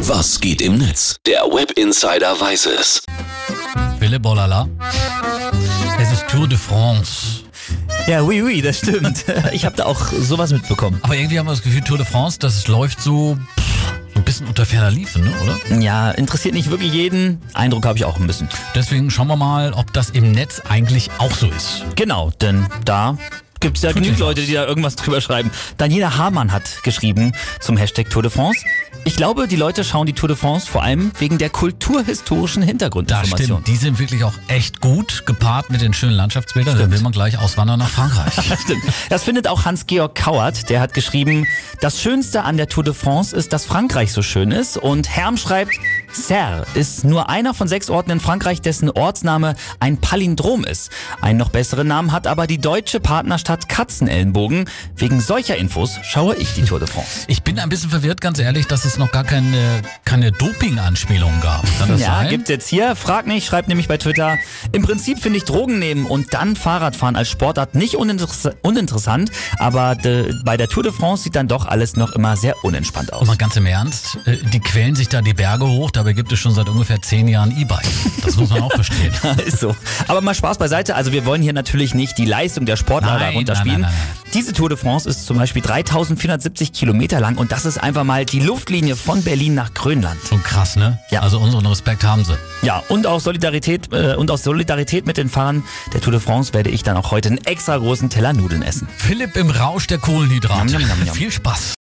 Was geht im Netz? Der Web Insider weiß es. Wille Bolala. Es ist Tour de France. Ja, oui, oui, das stimmt. Ich habe da auch sowas mitbekommen. Aber irgendwie haben wir das Gefühl, Tour de France, das läuft so, ein bisschen unter ferner Liefen, ne, oder? Ja, interessiert nicht wirklich jeden. Eindruck habe ich auch ein bisschen. Deswegen schauen wir mal, ob das im Netz eigentlich auch so ist. Genau, denn da gibt es ja genügend Leute, die da irgendwas drüber schreiben. Daniela Hamann hat geschrieben zum Hashtag Tour de France. Ich glaube, die Leute schauen die Tour de France vor allem wegen der kulturhistorischen Das Hintergrundinformation. stimmt. Die sind wirklich auch echt gut gepaart mit den schönen Landschaftsbildern. Dann will man gleich auswandern nach Frankreich. Das stimmt. Das findet auch Hans-Georg Kauert. Der hat geschrieben, das Schönste an der Tour de France ist, dass Frankreich so schön ist. Und Herm schreibt, Serre ist nur einer von sechs Orten in Frankreich, dessen Ortsname ein Palindrom ist. Einen noch besseren Namen hat aber die deutsche Partnerstadt Katzenellenbogen. Wegen solcher Infos schaue ich die Tour de France. Ich bin ein bisschen verwirrt, ganz ehrlich, dass es noch gar keine, keine Doping-Anspielung gab. Ja, sein? gibt's jetzt hier. Frag nicht, schreibt nämlich bei Twitter. Im Prinzip finde ich Drogen nehmen und dann Fahrradfahren als Sportart nicht uninteress uninteressant, aber de, bei der Tour de France sieht dann doch alles noch immer sehr unentspannt aus. Mal ganz im Ernst, äh, die quälen sich da die Berge hoch, dabei gibt es schon seit ungefähr zehn Jahren E-Bike. Das muss man auch verstehen. ist so. Aber mal Spaß beiseite. Also wir wollen hier natürlich nicht die Leistung der Sportler runterspielen. nein, nein, nein, Diese Tour de France ist zum Beispiel 3470 Kilometer lang und das ist einfach mal die Luftlinie von Berlin nach Grönland. Schon krass, ne? Ja. Also unseren Respekt haben sie. Ja, und aus Solidarität äh, und aus Solidarität mit den Fahrern der Tour de France werde ich dann auch heute einen extra großen Teller Nudeln essen. Philipp im Rausch der Kohlenhydrate. Viel Spaß.